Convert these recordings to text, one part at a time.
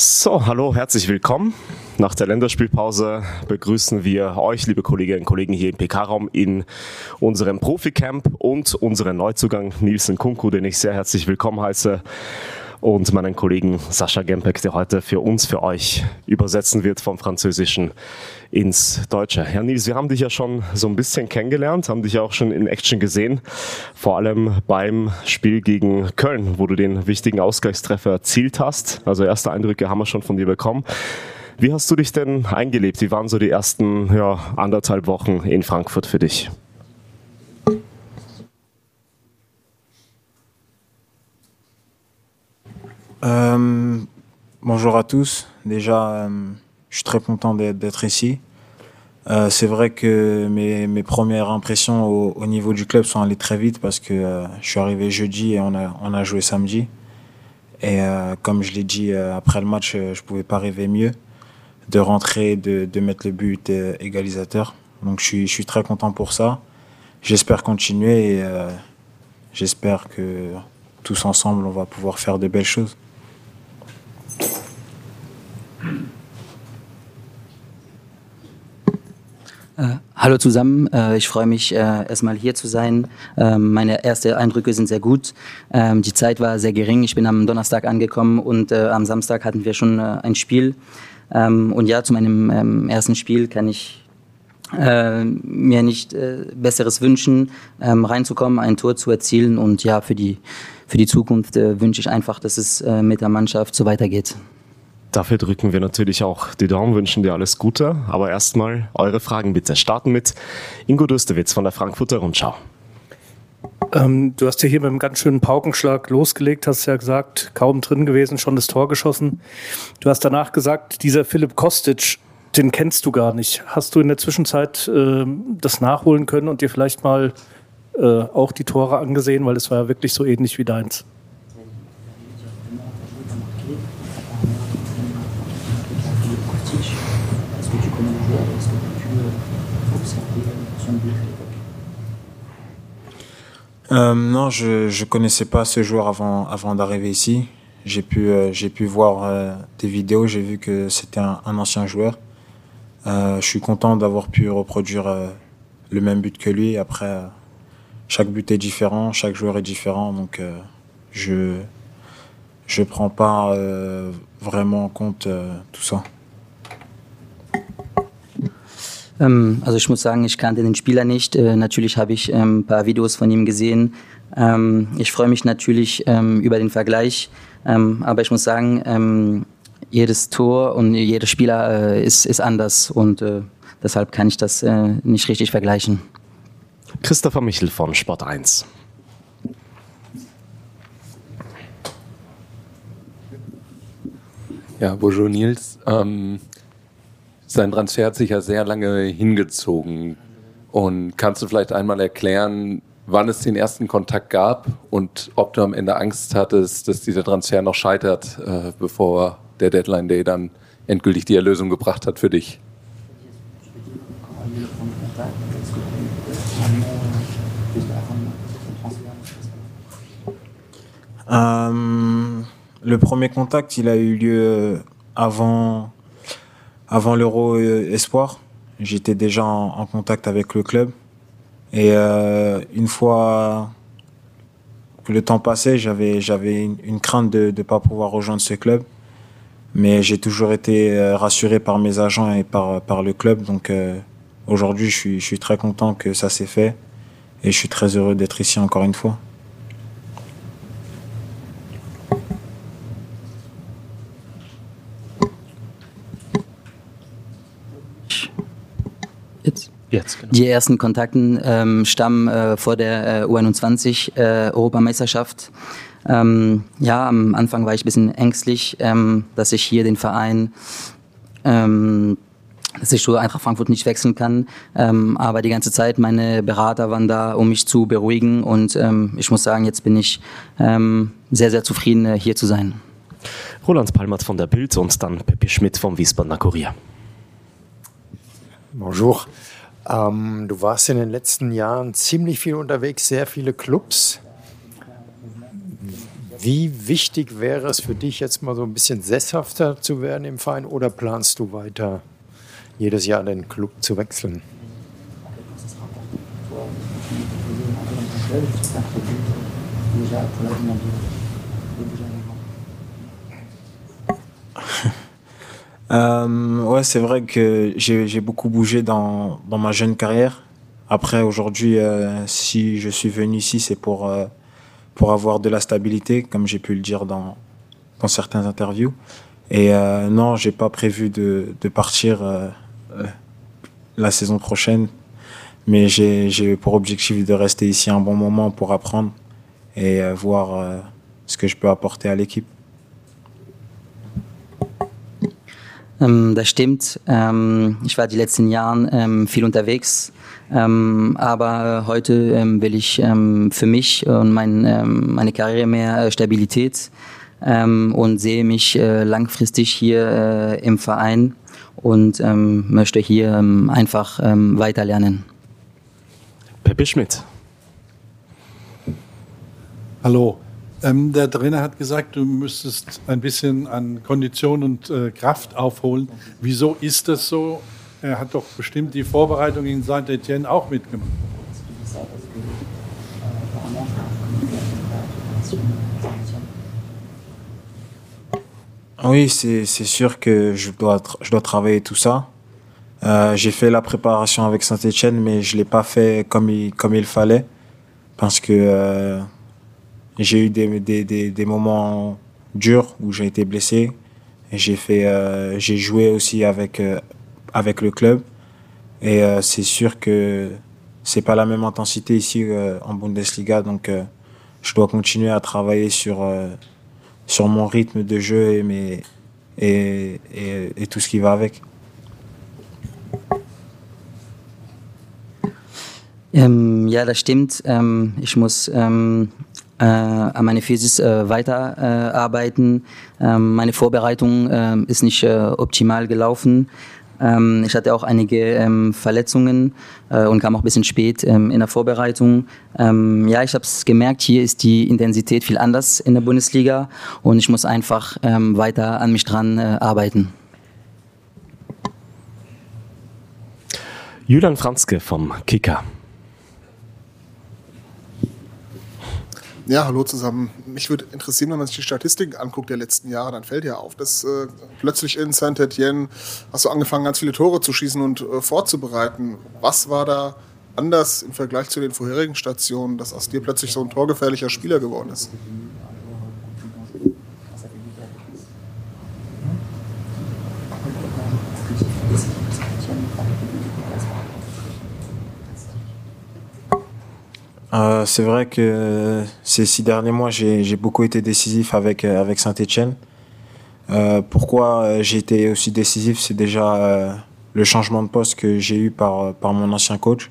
So, hallo, herzlich willkommen. Nach der Länderspielpause begrüßen wir euch, liebe Kolleginnen und Kollegen, hier im PK-Raum in unserem Profi-Camp und unseren Neuzugang Nielsen Kunku, den ich sehr herzlich willkommen heiße und meinen Kollegen Sascha Gempek, der heute für uns, für euch übersetzen wird vom Französischen ins Deutsche. Herr Nils, wir haben dich ja schon so ein bisschen kennengelernt, haben dich ja auch schon in Action gesehen, vor allem beim Spiel gegen Köln, wo du den wichtigen Ausgleichstreffer erzielt hast. Also erste Eindrücke haben wir schon von dir bekommen. Wie hast du dich denn eingelebt? Wie waren so die ersten ja, anderthalb Wochen in Frankfurt für dich? Euh, bonjour à tous. Déjà, euh, je suis très content d'être ici. Euh, c'est vrai que mes, premières impressions au, au, niveau du club sont allées très vite parce que je suis arrivé jeudi et on a, on a joué samedi. Et comme je l'ai dit après le match, je ne pouvais pas rêver mieux de rentrer, de, de mettre le but égalisateur. Donc je suis très content pour ça. J'espère continuer et j'espère que tous ensemble, on va pouvoir faire de belles choses. Äh, hallo zusammen, äh, ich freue mich äh, erstmal hier zu sein. Ähm, meine ersten Eindrücke sind sehr gut. Ähm, die Zeit war sehr gering. Ich bin am Donnerstag angekommen und am Samstag hatten wir schon ein Spiel. Ähm, und ja, zu meinem ersten Spiel kann ich mir nicht Besseres wünschen, reinzukommen, ein Tor zu erzielen. Und ja, für die, für die Zukunft wünsche ich einfach, dass es mit der Mannschaft so weitergeht. Dafür drücken wir natürlich auch die Daumen, wünschen dir alles Gute. Aber erstmal eure Fragen bitte. Starten mit Ingo Döstewitz von der Frankfurter Rundschau. Ähm, du hast ja hier mit einem ganz schönen Paukenschlag losgelegt, hast ja gesagt, kaum drin gewesen, schon das Tor geschossen. Du hast danach gesagt, dieser Philipp Kostic, den kennst du gar nicht. Hast du in der Zwischenzeit äh, das nachholen können und dir vielleicht mal äh, auch die Tore angesehen, weil es war ja wirklich so ähnlich wie deins? Euh, non, je ne connaissais pas ce joueur avant, avant d'arriver ici. J'ai pu, euh, pu voir euh, des vidéos, j'ai vu que c'était un, ancien joueur. Euh, je suis content d'avoir pu reproduire euh, le même but que lui. Après, chaque but est différent, chaque joueur est différent, donc je je prends pas vraiment en compte tout ça. Ähm, also ich muss sagen, ich kannte den Spieler nicht. Äh, natürlich habe ich ähm, ein paar Videos von ihm gesehen. Ähm, ich freue mich natürlich ähm, über den Vergleich, ähm, aber ich muss sagen, ähm, jedes Tor und jeder Spieler äh, ist, ist anders und äh, deshalb kann ich das äh, nicht richtig vergleichen. Christopher Michel von Sport 1. Ja, bonjour Nils. Ähm, sein Transfer hat sich ja sehr lange hingezogen. Und kannst du vielleicht einmal erklären, wann es den ersten Kontakt gab und ob du am Ende Angst hattest, dass dieser Transfer noch scheitert, äh, bevor der Deadline Day dann endgültig die Erlösung gebracht hat für dich? Euh, le premier contact, il a eu lieu avant avant l'Euro euh, Espoir, j'étais déjà en, contact avec le club. Et euh, une fois que le temps passait, j'avais j'avais une, crainte de ne pas pouvoir rejoindre ce club. Mais j'ai toujours été euh, rassuré par mes agents et par, par le club. Donc aujourd'hui, je suis, je suis très content que ça s'est fait. Et je suis très heureux d'être ici encore une fois. Jetzt, genau. Die ersten Kontakten ähm, stammen äh, vor der äh, U21 äh, Europameisterschaft. Ähm, ja, am Anfang war ich ein bisschen ängstlich, ähm, dass ich hier den Verein, ähm, dass ich so einfach Frankfurt nicht wechseln kann. Ähm, aber die ganze Zeit meine Berater waren da, um mich zu beruhigen. Und ähm, ich muss sagen, jetzt bin ich ähm, sehr, sehr zufrieden, äh, hier zu sein. Roland Palmert von der Bild und dann Peppi Schmidt vom Wiesbadener Kurier. Bonjour. Ähm, du warst in den letzten Jahren ziemlich viel unterwegs, sehr viele Clubs. Wie wichtig wäre es für dich, jetzt mal so ein bisschen sesshafter zu werden im Verein oder planst du weiter jedes Jahr den Club zu wechseln? Euh, ouais, c'est vrai que j'ai beaucoup bougé dans, dans, ma jeune carrière. Après, aujourd'hui, euh, si je suis venu ici, c'est pour, euh, pour avoir de la stabilité, comme j'ai pu le dire dans, dans certaines interviews. Et euh, non, j'ai pas prévu de, de partir la saison prochaine, mais j'ai pour objectif de rester ici un bon moment pour apprendre et voir ce que je peux apporter à l'équipe. Ähm, das stimmt. Ähm, ich war die letzten Jahre ähm, viel unterwegs, ähm, aber heute ähm, will ich ähm, für mich und mein, meine Karriere mehr äh, Stabilität und sehe mich äh, langfristig hier äh, im Verein und möchte hier einfach weiterlernen. Pepe Schmidt. Hallo. Ähm, der Trainer hat gesagt, du müsstest ein bisschen an Kondition und äh, Kraft aufholen. Wieso ist das so? Er hat doch bestimmt die Vorbereitung in Saint-Etienne auch mitgemacht. Oui, c'est sûr que je dois, je dois travailler tout ça. Euh, J'ai fait la préparation avec Saint-Etienne, mais je ne l'ai pas fait comme il, comme il fallait. Parce que euh, j'ai eu des, des, des, moments durs où j'ai été blessé. J'ai fait, euh, j'ai joué aussi avec euh, avec le club. Et euh, c'est sûr que c'est pas la même intensité ici en Bundesliga, donc je dois continuer à travailler sur sur mon rythme de jeu et mes et, et tout ce qui va avec. Ähm, ja, das stimmt. Ähm, ich muss ähm, äh, an meine Physis äh, weiterarbeiten. Äh, ähm, meine Vorbereitung ähm, ist nicht äh, optimal gelaufen. Ähm, ich hatte auch einige ähm, Verletzungen äh, und kam auch ein bisschen spät ähm, in der Vorbereitung. Ähm, ja, ich habe es gemerkt, hier ist die Intensität viel anders in der Bundesliga und ich muss einfach ähm, weiter an mich dran äh, arbeiten. Julian Franzke vom Kicker. Ja, hallo zusammen. Mich würde interessieren, wenn man sich die Statistiken anguckt der letzten Jahre, dann fällt ja auf, dass äh, plötzlich in Saint-Etienne hast du angefangen, ganz viele Tore zu schießen und äh, vorzubereiten. Was war da anders im Vergleich zu den vorherigen Stationen, dass aus dir plötzlich so ein torgefährlicher Spieler geworden ist? Euh, c'est vrai que ces six derniers mois, j'ai beaucoup été décisif avec, euh, Saint-Etienne. Euh, pourquoi j'ai été aussi décisif C'est déjà le changement de poste que j'ai eu par, mon ancien coach.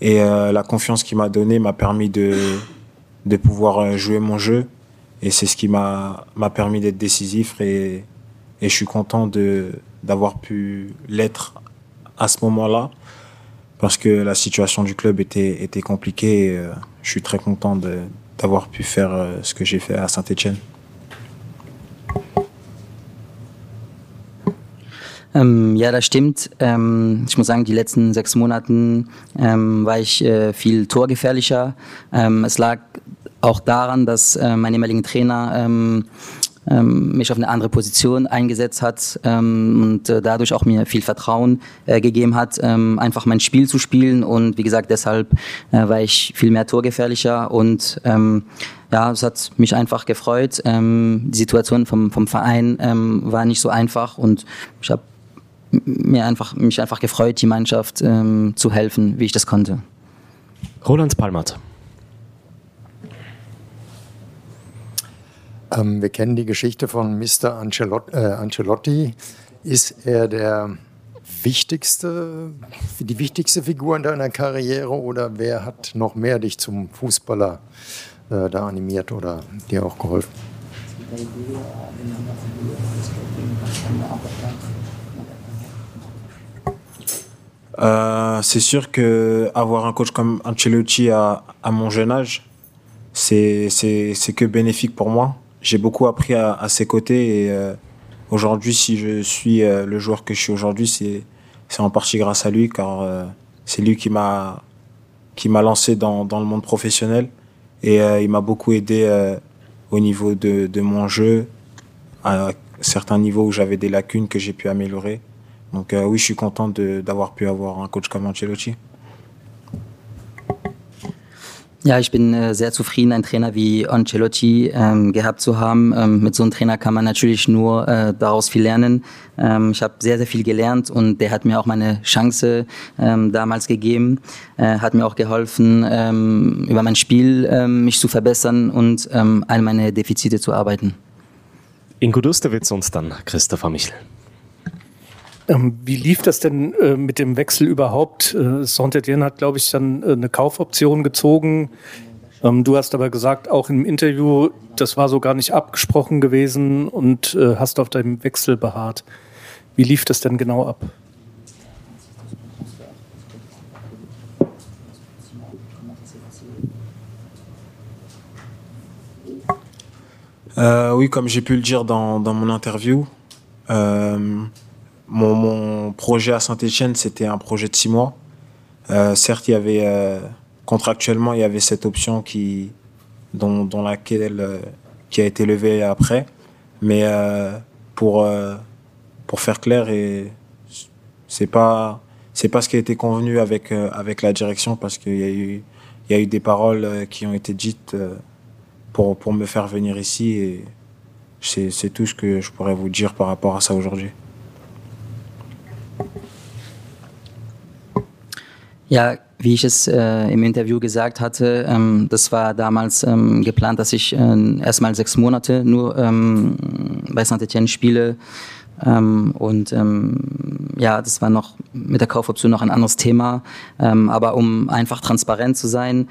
Et la confiance qu'il m'a donnée m'a permis de, de pouvoir jouer mon jeu. Et c'est ce qui m'a permis d'être décisif. Et, et je suis content d'avoir pu l'être à ce moment-là parce que la situation du club était, était compliquée. Et, euh, je suis très content d'avoir pu faire euh, ce que j'ai fait à Saint-Etienne. Ähm, ja, das stimmt. Ähm, ich muss sagen, die letzten sechs Monaten ähm, war ich äh, viel torgefährlicher. Ähm, es lag auch daran, dass äh, mein ehemaliger Trainer ähm, mich auf eine andere Position eingesetzt hat ähm, und äh, dadurch auch mir viel Vertrauen äh, gegeben hat, ähm, einfach mein Spiel zu spielen. Und wie gesagt, deshalb äh, war ich viel mehr torgefährlicher und ähm, ja, es hat mich einfach gefreut. Ähm, die Situation vom, vom Verein ähm, war nicht so einfach und ich habe mir einfach, mich einfach gefreut, die Mannschaft ähm, zu helfen, wie ich das konnte. Roland Palmert. Ähm, wir kennen die Geschichte von Mr. Ancelotti. Äh, Ancelotti. Ist er der wichtigste, die wichtigste Figur in deiner Karriere oder wer hat noch mehr dich zum Fußballer äh, da animiert oder dir auch geholfen? Euh, c'est sûr que avoir un coach comme Ancelotti à, à mon jeune âge, c'est que bénéfique pour moi. J'ai beaucoup appris à, à, ses côtés et euh, aujourd'hui, si je suis euh, le joueur que je suis aujourd'hui, c'est en partie grâce à lui car euh, c'est lui qui m'a qui m'a lancé dans, dans, le monde professionnel et il m'a beaucoup aidé au niveau de, de, mon jeu, à certains niveaux où j'avais des lacunes que j'ai pu améliorer. Donc oui, je suis content d'avoir pu avoir un coach comme Ancelotti. Ja, ich bin äh, sehr zufrieden, einen Trainer wie Ancelotti ähm, gehabt zu haben. Ähm, mit so einem Trainer kann man natürlich nur äh, daraus viel lernen. Ähm, ich habe sehr, sehr viel gelernt und der hat mir auch meine Chance ähm, damals gegeben, äh, hat mir auch geholfen, ähm, über mein Spiel ähm, mich zu verbessern und an meine Defizite zu arbeiten. Ingo Dusterwitz und dann Christopher Michel. Ähm, wie lief das denn äh, mit dem Wechsel überhaupt? Äh, Saint-Etienne hat, glaube ich, dann äh, eine Kaufoption gezogen. Ähm, du hast aber gesagt, auch im Interview, das war so gar nicht abgesprochen gewesen und äh, hast auf deinem Wechsel beharrt. Wie lief das denn genau ab? Euh, oui, comme j'ai pu le dire dans, dans mon interview, euh, Mon, projet à Saint-Etienne, c'était un projet de six mois. Euh, certes, il y avait euh, contractuellement, il y avait cette option qui, dont, laquelle, euh, qui a été levée après. Mais pour, pour faire clair, et c'est pas c'est pas ce qui a été convenu avec avec la direction parce qu'il y a eu il y a eu des paroles qui ont été dites pour pour me faire venir ici et c'est c'est tout ce que je pourrais vous dire par rapport à ça aujourd'hui. Ja, wie ich es äh, im Interview gesagt hatte, ähm, das war damals ähm, geplant, dass ich äh, erstmal sechs Monate nur ähm, bei Saint-Etienne spiele. Ähm, und ähm, ja, das war noch mit der Kaufoption noch ein anderes Thema. Ähm, aber um einfach transparent zu sein,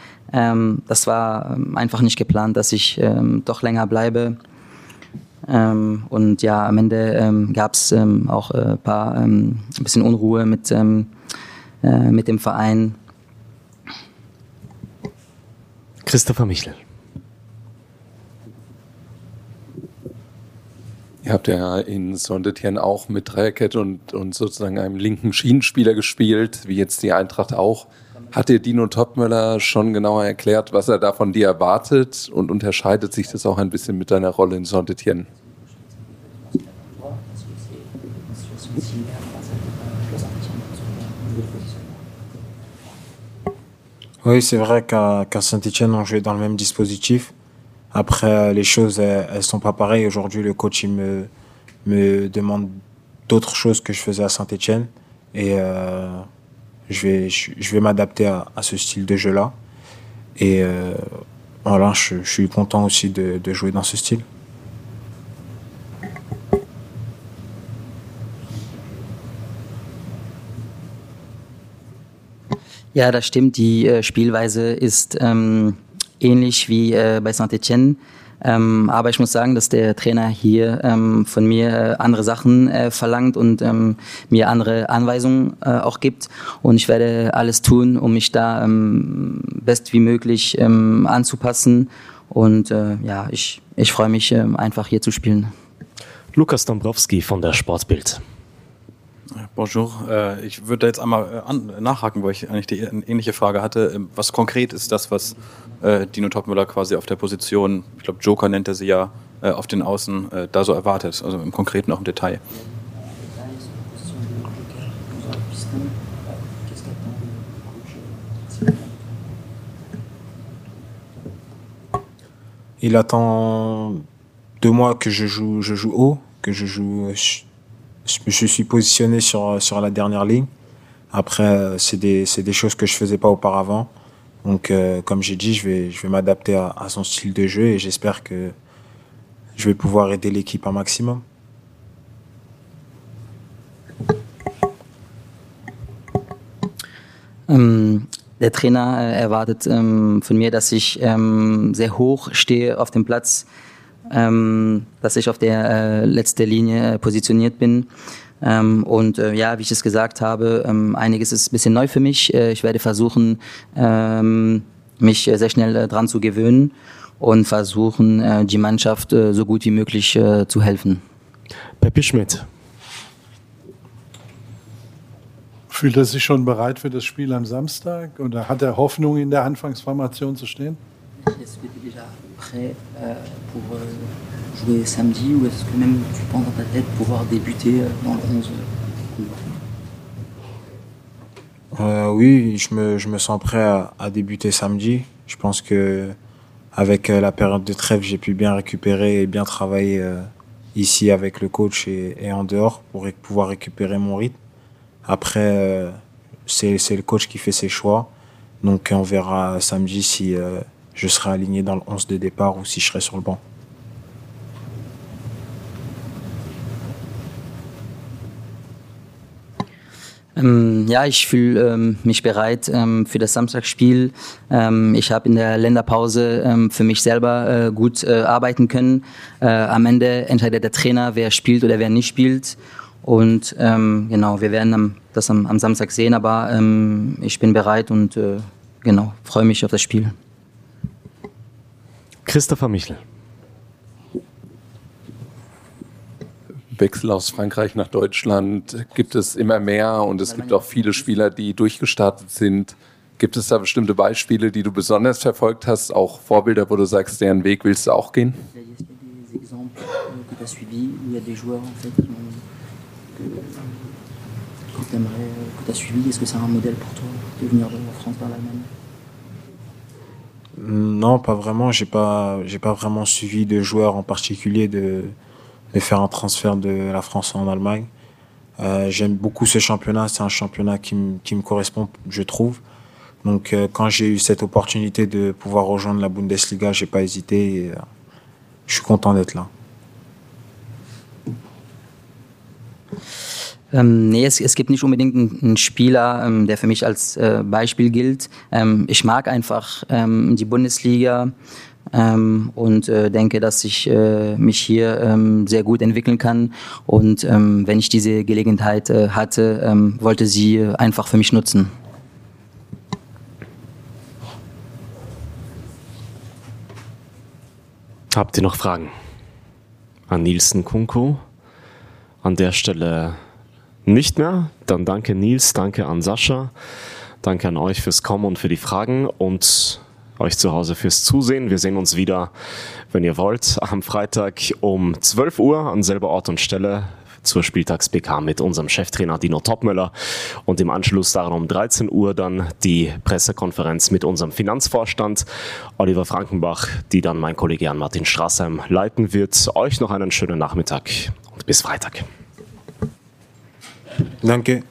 das war einfach nicht geplant, dass ich doch länger bleibe. Und ja, am Ende gab es auch ein äh, paar ein bisschen Unruhe mit äh, mit dem Verein. Christopher Michel. Ihr habt ja in Sondetien auch mit Dreierkette und, und sozusagen einem linken Schienenspieler gespielt, wie jetzt die Eintracht auch. Hat dir Dino Topmöller schon genauer erklärt, was er da von dir erwartet und unterscheidet sich das auch ein bisschen mit deiner Rolle in Sondetien? Oui, c'est vrai qu'à Saint-Etienne, on jouait dans le même dispositif. Après, les choses, elles, elles sont pas pareilles. Aujourd'hui, le coach, il me, me demande d'autres choses que je faisais à Saint-Etienne. Et euh, je vais, je, vais m'adapter à, ce style de jeu-là. Et euh, voilà, je, suis content aussi de, de jouer dans ce style. Ja, das stimmt. Die äh, Spielweise ist ähm, ähnlich wie äh, bei Saint-Etienne. Ähm, aber ich muss sagen, dass der Trainer hier ähm, von mir äh, andere Sachen äh, verlangt und ähm, mir andere Anweisungen äh, auch gibt. Und ich werde alles tun, um mich da ähm, best wie möglich ähm, anzupassen. Und äh, ja, ich, ich freue mich ähm, einfach hier zu spielen. Lukas Dombrowski von der Sportbild. Bonjour. Äh, ich würde jetzt einmal äh, nachhaken, weil ich eigentlich die ähnliche Frage hatte. Ähm, was konkret ist das, was äh, Dino Topmüller quasi auf der Position, ich glaube Joker nennt er sie ja, auf den Außen da so erwartet? Also im Konkreten auch im Detail. Il attend de moi que je joue, je joue haut, que je joue je suis positionné sur, sur la dernière ligne. Après, euh, c'est des, des, choses que je faisais pas auparavant. Donc, euh, comme j'ai dit, je vais, je vais m'adapter à, à, son style de jeu et j'espère que je vais pouvoir aider l'équipe un maximum. Ähm, der Trainer äh, erwartet ähm, von mir, dass ich ähm, sehr hoch stehe auf dem Platz, ähm, dass ich auf der äh, letzten Linie äh, positioniert bin. Ähm, und äh, ja, wie ich es gesagt habe, ähm, einiges ist ein bisschen neu für mich. Äh, ich werde versuchen, ähm, mich sehr schnell dran zu gewöhnen und versuchen, die Mannschaft so gut wie möglich zu helfen. Peppi Schmidt. Fühlt er sich schon bereit für das Spiel am Samstag oder hat er Hoffnung, in der Anfangsformation zu stehen? Tu es déjà prêt euh, pour euh, jouer samedi ou est-ce que même tu penses dans ta tête pouvoir débuter euh, dans le 11 euh, Oui, je me, je me, sens prêt à, débuter samedi. Je pense que avec euh, la période de trêve, j'ai pu bien récupérer et bien travailler euh, ici avec le coach et, et, en dehors pour pouvoir récupérer mon rythme. Après, c'est le coach qui fait ses choix. Donc on verra samedi si je serai aligné dans le 11 de départ ou si je serai sur le banc. Ähm, ja, ich fühle ähm, mich bereit ähm, für das Samstagsspiel. Ähm, ich habe in der Länderpause ähm, für mich selber äh, gut äh, arbeiten können. Äh, am Ende entscheidet der Trainer, wer spielt oder wer nicht spielt. Und ähm, genau, wir werden am, das am, am, Samstag sehen, aber ich bin bereit und äh, genau, freue mich auf das Spiel. Christopher Michel. Wechsel aus Frankreich nach Deutschland gibt es immer mehr und es gibt auch viele Spieler, die durchgestartet sind. Gibt es da bestimmte Beispiele, die du besonders verfolgt hast, auch Vorbilder, wo du sagst, deren Weg willst du auch gehen? Non, pas vraiment. J'ai pas, pas vraiment suivi de joueurs en particulier de, faire un transfert de la France en Allemagne. Euh, J'aime beaucoup ce championnat. C'est un championnat qui, me correspond, je trouve. Donc, euh, quand j'ai eu cette opportunité de pouvoir rejoindre la Bundesliga, j'ai pas hésité. Euh, je suis content d'être là. Ähm, nee, es, es, gibt nicht unbedingt einen, einen Spieler, ähm, der für mich als äh, Beispiel gilt. Ähm, ich mag einfach ähm, die Bundesliga ähm, und äh, denke, dass ich äh, mich hier ähm, sehr gut entwickeln kann. Und wenn ich diese Gelegenheit äh, hatte, wollte sie einfach für mich nutzen. Habt ihr noch Fragen an Nielsen Kunko? An der Stelle nicht mehr. Dann danke Nils, danke an Sascha, danke an euch fürs Kommen und für die Fragen und euch zu Hause fürs Zusehen. Wir sehen uns wieder, wenn ihr wollt, am Freitag um 12 Uhr an selber Ort und Stelle zur Spieltags-PK mit unserem Cheftrainer Dino Topmöller und im Anschluss daran um 13 Uhr dann die Pressekonferenz mit unserem Finanzvorstand Oliver Frankenbach, die dann mein Kollege Jan Martin Straßheim leiten wird. Euch noch einen schönen Nachmittag und bis Freitag. Danke.